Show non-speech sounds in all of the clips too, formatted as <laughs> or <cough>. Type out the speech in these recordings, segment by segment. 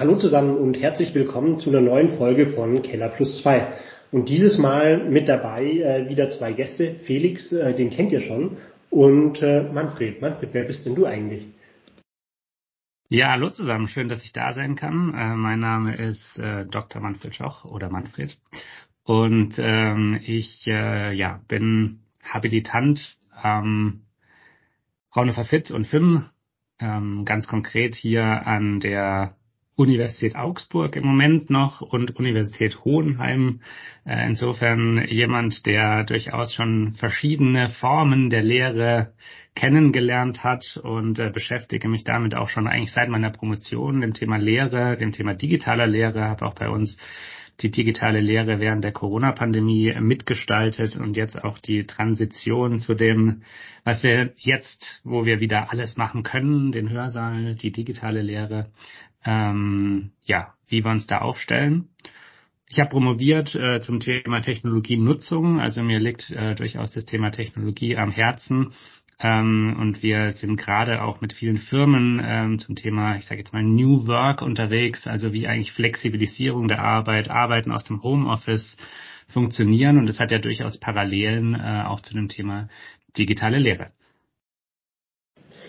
Hallo zusammen und herzlich willkommen zu einer neuen Folge von Keller Plus 2. Und dieses Mal mit dabei äh, wieder zwei Gäste. Felix, äh, den kennt ihr schon, und äh, Manfred. Manfred, wer bist denn du eigentlich? Ja, hallo zusammen. Schön, dass ich da sein kann. Äh, mein Name ist äh, Dr. Manfred Schoch oder Manfred. Und ähm, ich äh, ja, bin Habilitant am Fraunhofer Fit und FIM, ähm, ganz konkret hier an der Universität Augsburg im Moment noch und Universität Hohenheim. Äh, insofern jemand, der durchaus schon verschiedene Formen der Lehre kennengelernt hat und äh, beschäftige mich damit auch schon eigentlich seit meiner Promotion, dem Thema Lehre, dem Thema digitaler Lehre, habe auch bei uns die digitale Lehre während der Corona-Pandemie mitgestaltet und jetzt auch die Transition zu dem, was wir jetzt, wo wir wieder alles machen können, den Hörsaal, die digitale Lehre, ähm, ja, wie wir uns da aufstellen. Ich habe promoviert äh, zum Thema Technologienutzung, also mir liegt äh, durchaus das Thema Technologie am Herzen. Ähm, und wir sind gerade auch mit vielen Firmen ähm, zum Thema, ich sage jetzt mal, New Work unterwegs, also wie eigentlich Flexibilisierung der Arbeit, Arbeiten aus dem Homeoffice funktionieren. Und das hat ja durchaus Parallelen äh, auch zu dem Thema digitale Lehre.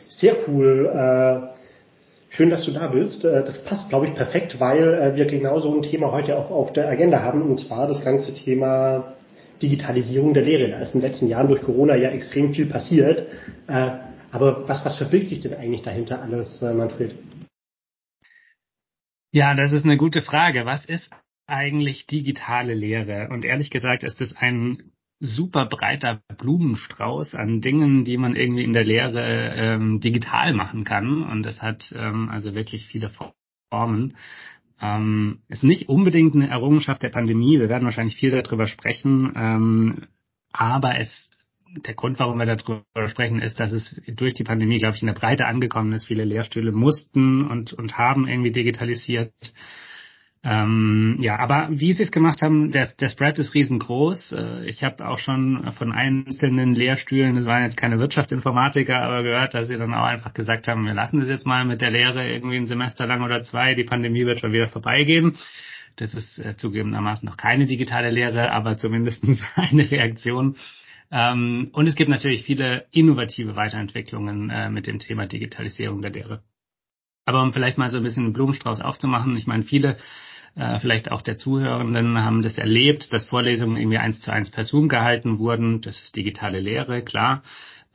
Sehr cool. Äh Schön, dass du da bist. Äh, das passt, glaube ich, perfekt, weil äh, wir genau so ein Thema heute auch auf der Agenda haben, und zwar das ganze Thema Digitalisierung der Lehre. Da ist in den letzten Jahren durch Corona ja extrem viel passiert. Äh, aber was, was verbirgt sich denn eigentlich dahinter alles, Manfred? Ja, das ist eine gute Frage. Was ist eigentlich digitale Lehre? Und ehrlich gesagt ist es ein super breiter Blumenstrauß an Dingen, die man irgendwie in der Lehre ähm, digital machen kann. Und das hat ähm, also wirklich viele Formen. Ähm, ist nicht unbedingt eine Errungenschaft der Pandemie. Wir werden wahrscheinlich viel darüber sprechen. Ähm, aber es, der Grund, warum wir darüber sprechen, ist, dass es durch die Pandemie, glaube ich, in der Breite angekommen ist. Viele Lehrstühle mussten und, und haben irgendwie digitalisiert. Ähm, ja, aber wie sie es gemacht haben, der, der Spread ist riesengroß. Äh, ich habe auch schon von einzelnen Lehrstühlen, das waren jetzt keine Wirtschaftsinformatiker, aber gehört, dass sie dann auch einfach gesagt haben, wir lassen das jetzt mal mit der Lehre irgendwie ein Semester lang oder zwei, die Pandemie wird schon wieder vorbeigehen. Das ist äh, zugegebenermaßen noch keine digitale Lehre, aber zumindest <laughs> eine Reaktion. Ähm, und es gibt natürlich viele innovative Weiterentwicklungen äh, mit dem Thema Digitalisierung der Lehre. Aber um vielleicht mal so ein bisschen einen Blumenstrauß aufzumachen, ich meine, viele äh, vielleicht auch der Zuhörenden haben das erlebt, dass Vorlesungen irgendwie eins zu eins per Zoom gehalten wurden. Das ist digitale Lehre, klar.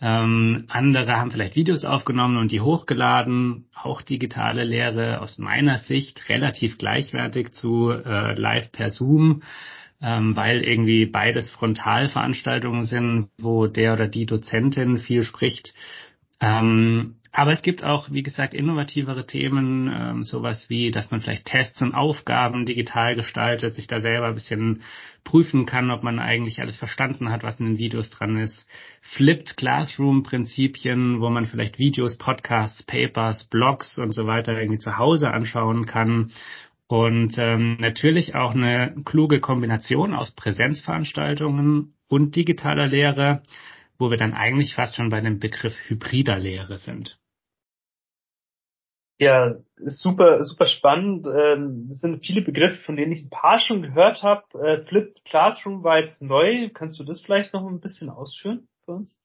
Ähm, andere haben vielleicht Videos aufgenommen und die hochgeladen. Auch digitale Lehre aus meiner Sicht relativ gleichwertig zu äh, Live per Zoom, ähm, weil irgendwie beides Frontalveranstaltungen sind, wo der oder die Dozentin viel spricht. Ähm, aber es gibt auch, wie gesagt, innovativere Themen, ähm, sowas wie, dass man vielleicht Tests und Aufgaben digital gestaltet, sich da selber ein bisschen prüfen kann, ob man eigentlich alles verstanden hat, was in den Videos dran ist. Flipped Classroom-Prinzipien, wo man vielleicht Videos, Podcasts, Papers, Blogs und so weiter irgendwie zu Hause anschauen kann. Und ähm, natürlich auch eine kluge Kombination aus Präsenzveranstaltungen und digitaler Lehre, wo wir dann eigentlich fast schon bei dem Begriff hybrider Lehre sind. Ja, super, super spannend. Ähm, es sind viele Begriffe, von denen ich ein paar schon gehört habe. Äh, Flipped Classroom war jetzt neu. Kannst du das vielleicht noch ein bisschen ausführen für uns?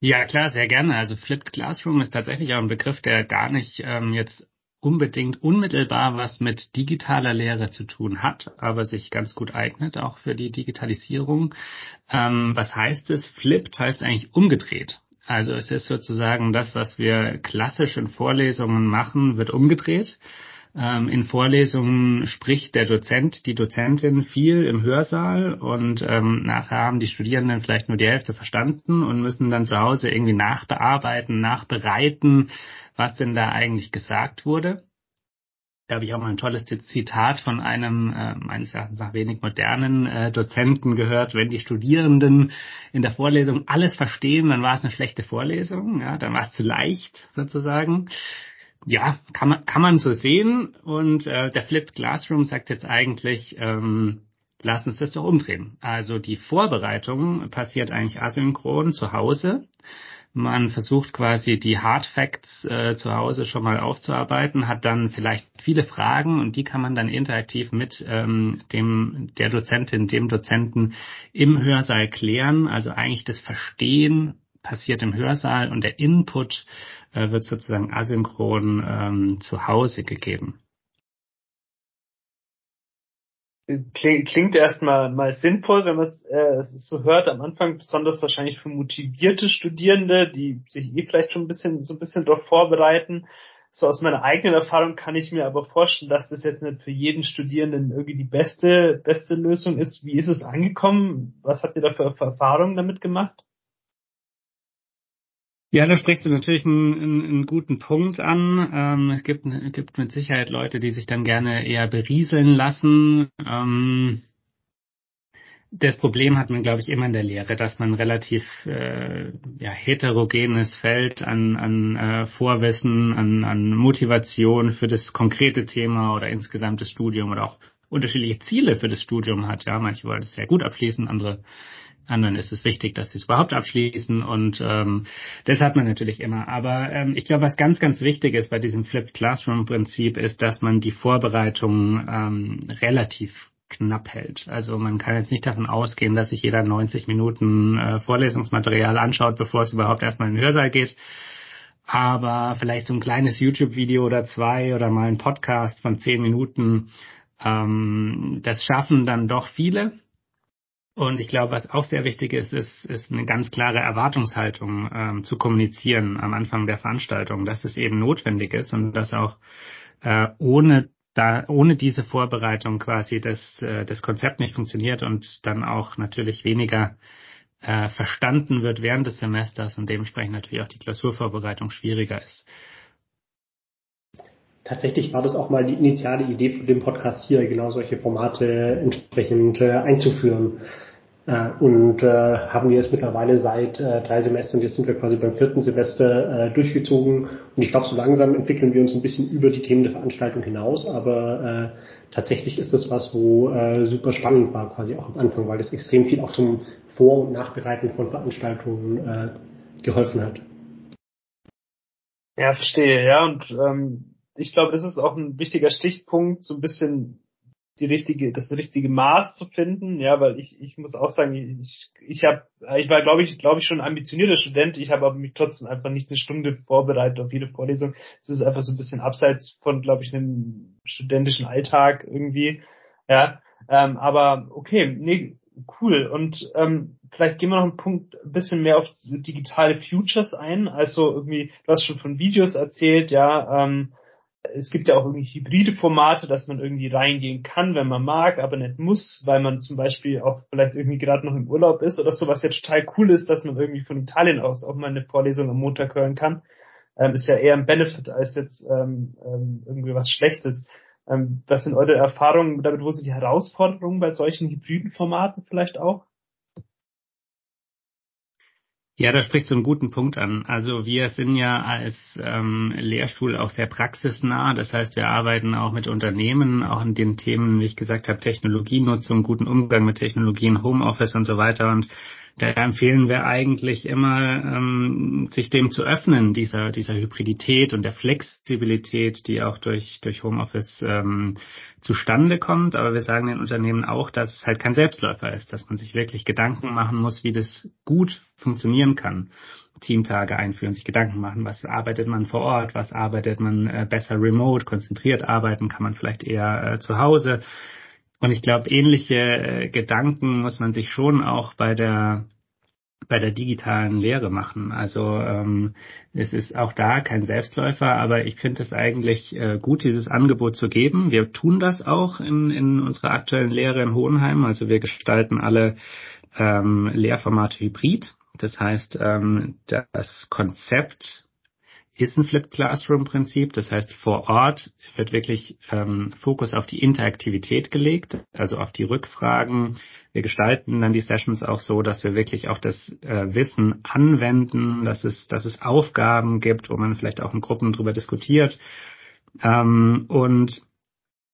Ja, klar, sehr gerne. Also Flipped Classroom ist tatsächlich auch ein Begriff, der gar nicht ähm, jetzt unbedingt unmittelbar was mit digitaler Lehre zu tun hat, aber sich ganz gut eignet, auch für die Digitalisierung. Ähm, was heißt es? Flipped heißt eigentlich umgedreht. Also es ist sozusagen das, was wir klassisch in Vorlesungen machen, wird umgedreht. Ähm, in Vorlesungen spricht der Dozent, die Dozentin viel im Hörsaal und ähm, nachher haben die Studierenden vielleicht nur die Hälfte verstanden und müssen dann zu Hause irgendwie nachbearbeiten, nachbereiten, was denn da eigentlich gesagt wurde. Da habe ich auch mal ein tolles Zitat von einem äh, meines Erachtens nach wenig modernen äh, Dozenten gehört. Wenn die Studierenden in der Vorlesung alles verstehen, dann war es eine schlechte Vorlesung. Ja, dann war es zu leicht sozusagen. Ja, kann man kann man so sehen. Und äh, der Flipped Classroom sagt jetzt eigentlich, ähm, lass uns das doch umdrehen. Also die Vorbereitung passiert eigentlich asynchron zu Hause Man versucht quasi die Hard Facts äh, zu Hause schon mal aufzuarbeiten, hat dann vielleicht viele Fragen und die kann man dann interaktiv mit ähm, dem der Dozentin, dem Dozenten im Hörsaal klären. Also eigentlich das Verstehen passiert im Hörsaal und der Input äh, wird sozusagen asynchron ähm, zu Hause gegeben. Klingt, erstmal mal sinnvoll, wenn man es äh, so hört am Anfang, besonders wahrscheinlich für motivierte Studierende, die sich eh vielleicht schon ein bisschen so ein bisschen darauf vorbereiten. So aus meiner eigenen Erfahrung kann ich mir aber vorstellen, dass das jetzt nicht für jeden Studierenden irgendwie die beste beste Lösung ist. Wie ist es angekommen? Was habt ihr da für Erfahrungen damit gemacht? Ja, da sprichst du natürlich einen, einen, einen guten Punkt an. Ähm, es gibt, gibt mit Sicherheit Leute, die sich dann gerne eher berieseln lassen. Ähm, das Problem hat man, glaube ich, immer in der Lehre, dass man relativ äh, ja, heterogenes Feld an, an äh, Vorwissen, an, an Motivation für das konkrete Thema oder insgesamt das Studium oder auch unterschiedliche Ziele für das Studium hat. Ja, manche wollen es sehr gut abschließen, andere anderen ist es wichtig, dass sie es überhaupt abschließen und ähm, das hat man natürlich immer. Aber ähm, ich glaube, was ganz, ganz wichtig ist bei diesem Flipped Classroom Prinzip ist, dass man die Vorbereitung ähm, relativ knapp hält. Also man kann jetzt nicht davon ausgehen, dass sich jeder 90 Minuten äh, Vorlesungsmaterial anschaut, bevor es überhaupt erstmal in den Hörsaal geht. Aber vielleicht so ein kleines YouTube-Video oder zwei oder mal ein Podcast von zehn Minuten, ähm, das schaffen dann doch viele. Und ich glaube, was auch sehr wichtig ist, ist, ist eine ganz klare Erwartungshaltung ähm, zu kommunizieren am Anfang der Veranstaltung, dass es eben notwendig ist und dass auch äh, ohne da ohne diese Vorbereitung quasi das, äh, das Konzept nicht funktioniert und dann auch natürlich weniger äh, verstanden wird während des Semesters und dementsprechend natürlich auch die Klausurvorbereitung schwieriger ist. Tatsächlich war das auch mal die initiale Idee von dem Podcast hier, genau solche Formate entsprechend äh, einzuführen. Äh, und äh, haben wir jetzt mittlerweile seit äh, drei Semestern, jetzt sind wir quasi beim vierten Semester äh, durchgezogen. Und ich glaube, so langsam entwickeln wir uns ein bisschen über die Themen der Veranstaltung hinaus, aber äh, tatsächlich ist das was, wo super spannend war, quasi auch am Anfang, weil das extrem viel auch zum Vor- und Nachbereiten von Veranstaltungen geholfen hat. Ja, verstehe, ja. Und ähm, ich glaube, das ist auch ein wichtiger Stichpunkt, so ein bisschen die richtige, das richtige Maß zu finden, ja, weil ich, ich muss auch sagen, ich, ich habe, ich war, glaube ich, glaube ich schon ein ambitionierter Student, ich habe aber mich trotzdem einfach nicht eine Stunde vorbereitet auf jede Vorlesung. Es ist einfach so ein bisschen abseits von, glaube ich, einem studentischen Alltag irgendwie, ja. Ähm, aber okay, nee, cool. Und ähm, vielleicht gehen wir noch einen Punkt ein bisschen mehr auf digitale Futures ein. Also irgendwie, du hast schon von Videos erzählt, ja. Ähm, es gibt ja auch irgendwie hybride Formate, dass man irgendwie reingehen kann, wenn man mag, aber nicht muss, weil man zum Beispiel auch vielleicht irgendwie gerade noch im Urlaub ist oder so, was jetzt total cool ist, dass man irgendwie von Italien aus auch mal eine Vorlesung am Montag hören kann. Ähm, ist ja eher ein Benefit als jetzt ähm, ähm, irgendwie was Schlechtes. Ähm, was sind eure Erfahrungen damit, wo sind die Herausforderungen bei solchen hybriden Formaten vielleicht auch? Ja, da sprichst du einen guten Punkt an. Also wir sind ja als ähm, Lehrstuhl auch sehr praxisnah. Das heißt, wir arbeiten auch mit Unternehmen, auch in den Themen, wie ich gesagt habe, Technologienutzung, guten Umgang mit Technologien, Homeoffice und so weiter. Und da empfehlen wir eigentlich immer, ähm, sich dem zu öffnen, dieser, dieser Hybridität und der Flexibilität, die auch durch, durch Homeoffice ähm, zustande kommt. Aber wir sagen den Unternehmen auch, dass es halt kein Selbstläufer ist, dass man sich wirklich Gedanken machen muss, wie das gut funktionieren kann. Teamtage einführen, sich Gedanken machen, was arbeitet man vor Ort, was arbeitet man äh, besser remote, konzentriert arbeiten, kann man vielleicht eher äh, zu Hause und ich glaube, ähnliche äh, Gedanken muss man sich schon auch bei der bei der digitalen Lehre machen. Also ähm, es ist auch da kein Selbstläufer, aber ich finde es eigentlich äh, gut, dieses Angebot zu geben. Wir tun das auch in, in unserer aktuellen Lehre in Hohenheim. Also wir gestalten alle ähm, Lehrformate hybrid. Das heißt, ähm, das Konzept ist ein Flipped Classroom Prinzip. Das heißt, vor Ort wird wirklich ähm, Fokus auf die Interaktivität gelegt, also auf die Rückfragen. Wir gestalten dann die Sessions auch so, dass wir wirklich auch das äh, Wissen anwenden, dass es, dass es Aufgaben gibt, wo man vielleicht auch in Gruppen drüber diskutiert. Ähm, und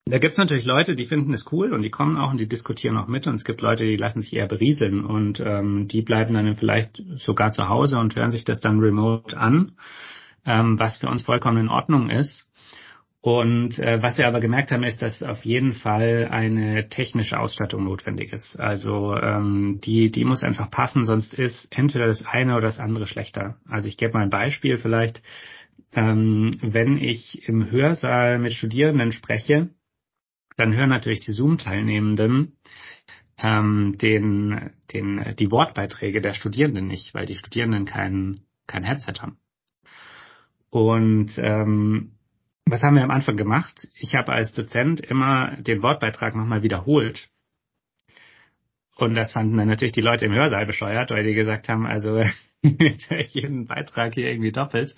Da gibt's natürlich Leute, die finden es cool und die kommen auch und die diskutieren auch mit und es gibt Leute, die lassen sich eher berieseln und ähm, die bleiben dann vielleicht sogar zu Hause und hören sich das dann remote an, ähm, was für uns vollkommen in Ordnung ist. Und äh, was wir aber gemerkt haben, ist, dass auf jeden Fall eine technische Ausstattung notwendig ist. Also ähm, die, die muss einfach passen, sonst ist entweder das eine oder das andere schlechter. Also ich gebe mal ein Beispiel vielleicht. Ähm, wenn ich im Hörsaal mit Studierenden spreche, dann hören natürlich die Zoom-Teilnehmenden ähm, den, den, die Wortbeiträge der Studierenden nicht, weil die Studierenden kein, kein Headset haben. Und ähm, was haben wir am Anfang gemacht? Ich habe als Dozent immer den Wortbeitrag nochmal wiederholt. Und das fanden dann natürlich die Leute im Hörsaal bescheuert, weil die gesagt haben, also <laughs> ich jeden Beitrag hier irgendwie doppelt.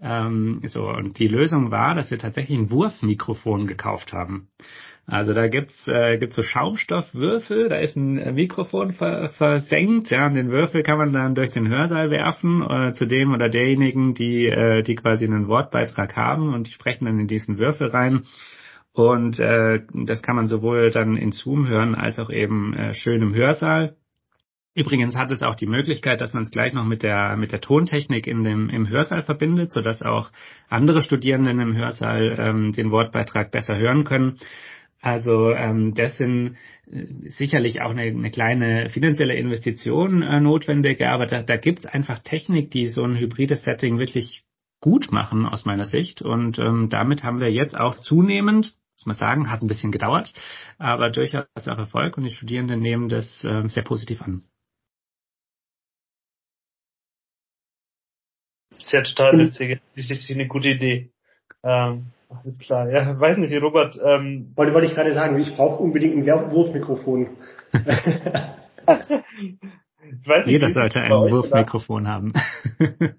Ähm, so, und die Lösung war, dass wir tatsächlich ein Wurfmikrofon gekauft haben. Also da gibt's äh, gibt's so Schaumstoffwürfel, da ist ein Mikrofon ver versenkt, ja, und den Würfel kann man dann durch den Hörsaal werfen äh, zu dem oder derjenigen, die äh, die quasi einen Wortbeitrag haben und die sprechen dann in diesen Würfel rein. Und äh, das kann man sowohl dann in Zoom hören als auch eben äh, schön im Hörsaal. Übrigens hat es auch die Möglichkeit, dass man es gleich noch mit der mit der Tontechnik in dem im Hörsaal verbindet, so dass auch andere Studierenden im Hörsaal ähm, den Wortbeitrag besser hören können. Also ähm, das sind äh, sicherlich auch eine, eine kleine finanzielle Investition äh, notwendig, aber da, da gibt es einfach Technik, die so ein hybrides Setting wirklich gut machen aus meiner Sicht. Und ähm, damit haben wir jetzt auch zunehmend, muss man sagen, hat ein bisschen gedauert, aber durchaus auch Erfolg und die Studierenden nehmen das äh, sehr positiv an. Sehr total witzig. Das ist eine gute Idee. Ähm, alles klar, ja, weiß nicht, Robert. Ähm, wollte, wollte ich gerade sagen, ich brauche unbedingt ein Wurfmikrofon. ich weiß nicht, jeder sollte ein Wurfmikrofon haben. <laughs>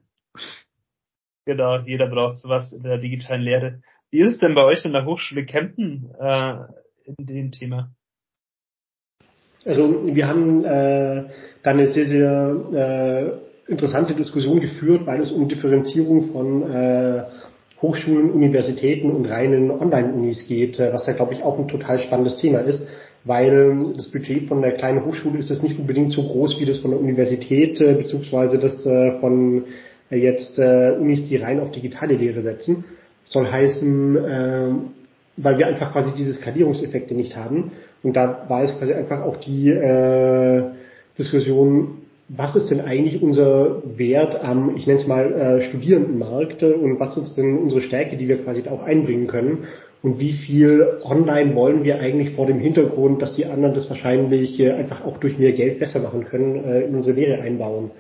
genau, jeder braucht sowas in der digitalen Lehre. Wie ist es denn bei euch in der Hochschule Kempten äh, in dem Thema? Also wir haben äh, da eine sehr, sehr äh, interessante Diskussion geführt, weil es um Differenzierung von äh, Hochschulen, Universitäten und reinen Online-Unis geht, äh, was ja, glaube ich, auch ein total spannendes Thema ist, weil das Budget von der kleinen Hochschule ist es nicht unbedingt so groß wie das von der Universität, äh, beziehungsweise das äh, von jetzt Unis, die rein auf digitale Lehre setzen. Soll heißen, weil wir einfach quasi diese Skalierungseffekte nicht haben. Und da war es quasi einfach auch die Diskussion, was ist denn eigentlich unser Wert am, ich nenne es mal, äh, Studierendenmarkt und was ist denn unsere Stärke, die wir quasi auch einbringen können und wie viel online wollen wir eigentlich vor dem Hintergrund, dass die anderen das wahrscheinlich äh, einfach auch durch mehr Geld besser machen können, äh, in unsere Lehre einbauen.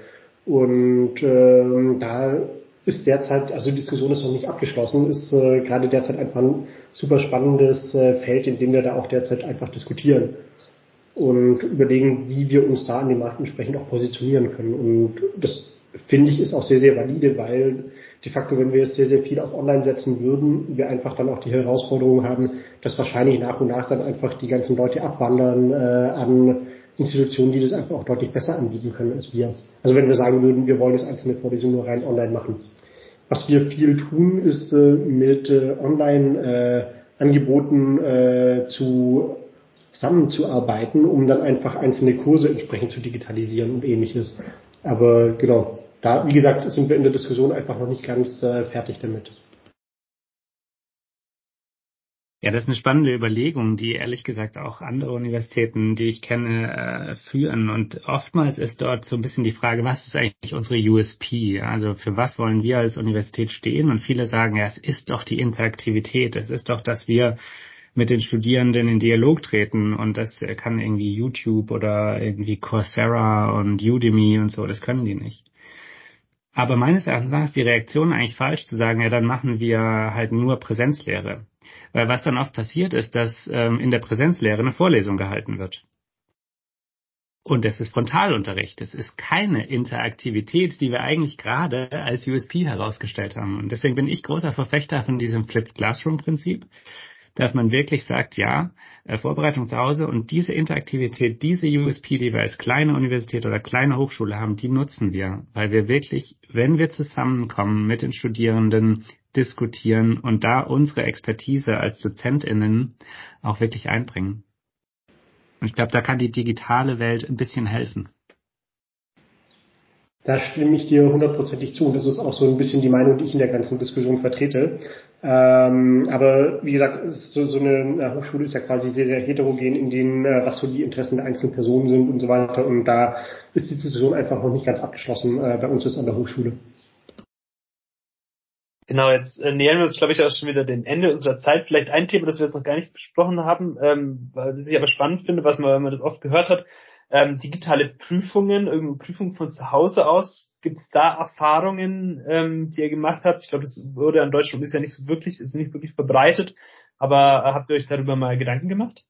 Und ähm, da ist derzeit, also die Diskussion ist noch nicht abgeschlossen, ist äh, gerade derzeit einfach ein super spannendes äh, Feld, in dem wir da auch derzeit einfach diskutieren und überlegen, wie wir uns da an dem Markt entsprechend auch positionieren können. Und das finde ich ist auch sehr, sehr valide, weil de facto, wenn wir jetzt sehr, sehr viel auf Online setzen würden, wir einfach dann auch die Herausforderung haben, dass wahrscheinlich nach und nach dann einfach die ganzen Leute abwandern äh, an Institutionen, die das einfach auch deutlich besser anbieten können als wir. Also wenn wir sagen würden, wir wollen jetzt einzelne Vorlesungen nur rein online machen. Was wir viel tun, ist äh, mit äh, Online-Angeboten äh, zu zusammenzuarbeiten, um dann einfach einzelne Kurse entsprechend zu digitalisieren und ähnliches. Aber genau, da, wie gesagt, sind wir in der Diskussion einfach noch nicht ganz äh, fertig damit. Ja, das ist eine spannende Überlegung, die ehrlich gesagt auch andere Universitäten, die ich kenne, äh, führen. Und oftmals ist dort so ein bisschen die Frage, was ist eigentlich unsere USP? Also für was wollen wir als Universität stehen? Und viele sagen, ja, es ist doch die Interaktivität. Es ist doch, dass wir mit den Studierenden in Dialog treten und das kann irgendwie YouTube oder irgendwie Coursera und Udemy und so, das können die nicht. Aber meines Erachtens ist die Reaktion eigentlich falsch zu sagen, ja, dann machen wir halt nur Präsenzlehre. Weil was dann oft passiert ist, dass ähm, in der Präsenzlehre eine Vorlesung gehalten wird. Und das ist Frontalunterricht. Das ist keine Interaktivität, die wir eigentlich gerade als USP herausgestellt haben. Und deswegen bin ich großer Verfechter von diesem Flipped Classroom Prinzip dass man wirklich sagt, ja, äh, Vorbereitung zu Hause und diese Interaktivität, diese USP, die wir als kleine Universität oder kleine Hochschule haben, die nutzen wir, weil wir wirklich, wenn wir zusammenkommen mit den Studierenden, mitdiskutieren und da unsere Expertise als DozentInnen auch wirklich einbringen. Und ich glaube, da kann die digitale Welt ein bisschen helfen. Da stimme ich dir hundertprozentig zu und das ist auch so ein bisschen die Meinung, die ich in der ganzen Diskussion vertrete. Ähm, aber wie gesagt, so, so eine Hochschule ist ja quasi sehr, sehr heterogen in denen, äh, was so die Interessen der einzelnen Personen sind und so weiter. Und da ist die Diskussion einfach noch nicht ganz abgeschlossen äh, bei uns ist an der Hochschule. Genau, jetzt äh, nähern wir uns, glaube ich, auch schon wieder dem Ende unserer Zeit. Vielleicht ein Thema, das wir jetzt noch gar nicht besprochen haben, ähm, was ich aber spannend finde, was man, wenn man das oft gehört hat, ähm, digitale Prüfungen, irgendeine Prüfung von zu Hause aus. Gibt es da Erfahrungen, ähm, die ihr gemacht habt? Ich glaube, das wurde in Deutschland ist ja nicht so wirklich, ist nicht wirklich verbreitet. Aber äh, habt ihr euch darüber mal Gedanken gemacht?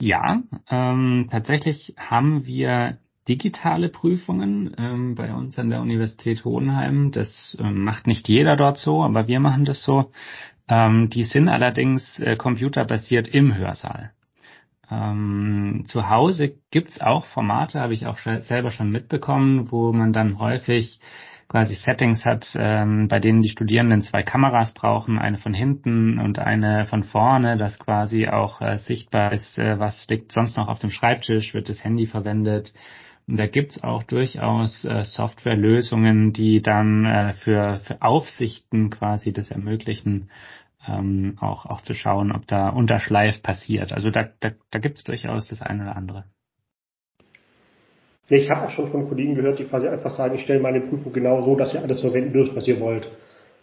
Ja, ähm, tatsächlich haben wir digitale Prüfungen ähm, bei uns an der Universität Hohenheim. Das ähm, macht nicht jeder dort so, aber wir machen das so. Ähm, die sind allerdings äh, computerbasiert im Hörsaal. Ähm, zu Hause gibt's auch Formate, habe ich auch selber schon mitbekommen, wo man dann häufig quasi Settings hat, ähm, bei denen die Studierenden zwei Kameras brauchen, eine von hinten und eine von vorne, dass quasi auch äh, sichtbar ist, äh, was liegt sonst noch auf dem Schreibtisch, wird das Handy verwendet. Und da gibt's auch durchaus äh, Softwarelösungen, die dann äh, für, für Aufsichten quasi das ermöglichen, ähm, auch, auch zu schauen, ob da Unterschleif passiert. Also da, da, da gibt es durchaus das eine oder andere. Ich habe auch schon von Kollegen gehört, die quasi einfach sagen, ich stelle meine Prüfung genau so, dass ihr alles verwenden dürft, was ihr wollt.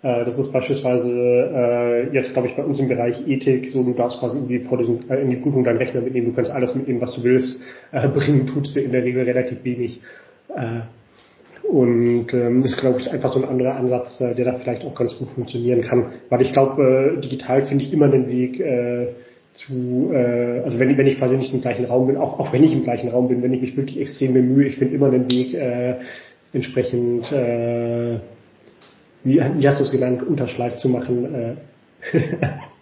Äh, das ist beispielsweise äh, jetzt, glaube ich, bei uns im Bereich Ethik, so du darfst quasi in die, Vorlesung, äh, in die Prüfung deinen Rechner mitnehmen, du kannst alles mitnehmen, was du willst. Äh, bringen tust du in der Regel relativ wenig. Äh, und ähm, das ist, glaube ich, einfach so ein anderer Ansatz, äh, der da vielleicht auch ganz gut funktionieren kann. Weil ich glaube, äh, digital finde ich immer einen Weg äh, zu, äh, also wenn, wenn ich quasi nicht im gleichen Raum bin, auch, auch wenn ich im gleichen Raum bin, wenn ich mich wirklich extrem bemühe, ich finde immer einen Weg äh, entsprechend, äh, wie, wie hast du es genannt, Unterschleif zu machen. Äh. <laughs>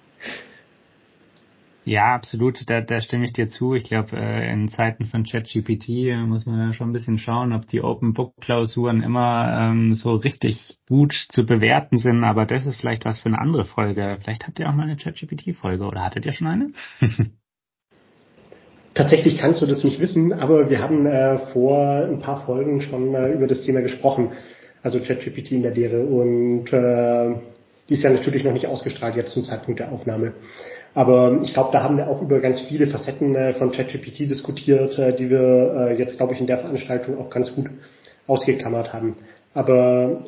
Ja, absolut, da, da stimme ich dir zu. Ich glaube, äh, in Zeiten von ChatGPT äh, muss man ja schon ein bisschen schauen, ob die Open Book Klausuren immer ähm, so richtig gut zu bewerten sind. Aber das ist vielleicht was für eine andere Folge. Vielleicht habt ihr auch mal eine ChatGPT Folge oder hattet ihr schon eine? <laughs> Tatsächlich kannst du das nicht wissen, aber wir haben äh, vor ein paar Folgen schon äh, über das Thema gesprochen, also ChatGPT in der Lehre und äh, die ist ja natürlich noch nicht ausgestrahlt jetzt zum Zeitpunkt der Aufnahme. Aber ich glaube, da haben wir auch über ganz viele Facetten äh, von ChatGPT diskutiert, äh, die wir äh, jetzt, glaube ich, in der Veranstaltung auch ganz gut ausgeklammert haben. Aber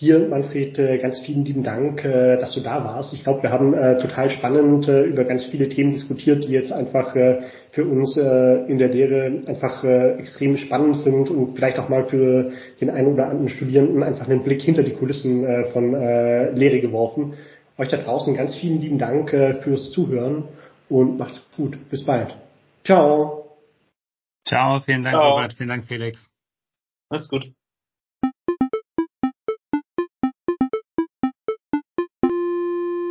dir, Manfred, ganz vielen lieben Dank, dass du da warst. Ich glaube, wir haben total spannend über ganz viele Themen diskutiert, die jetzt einfach für uns in der Lehre einfach extrem spannend sind und vielleicht auch mal für den einen oder anderen Studierenden einfach einen Blick hinter die Kulissen von Lehre geworfen. Euch da draußen ganz vielen lieben Dank äh, fürs Zuhören und macht's gut. Bis bald. Ciao. Ciao, vielen Dank, Ciao. Robert. Vielen Dank, Felix. Macht's gut.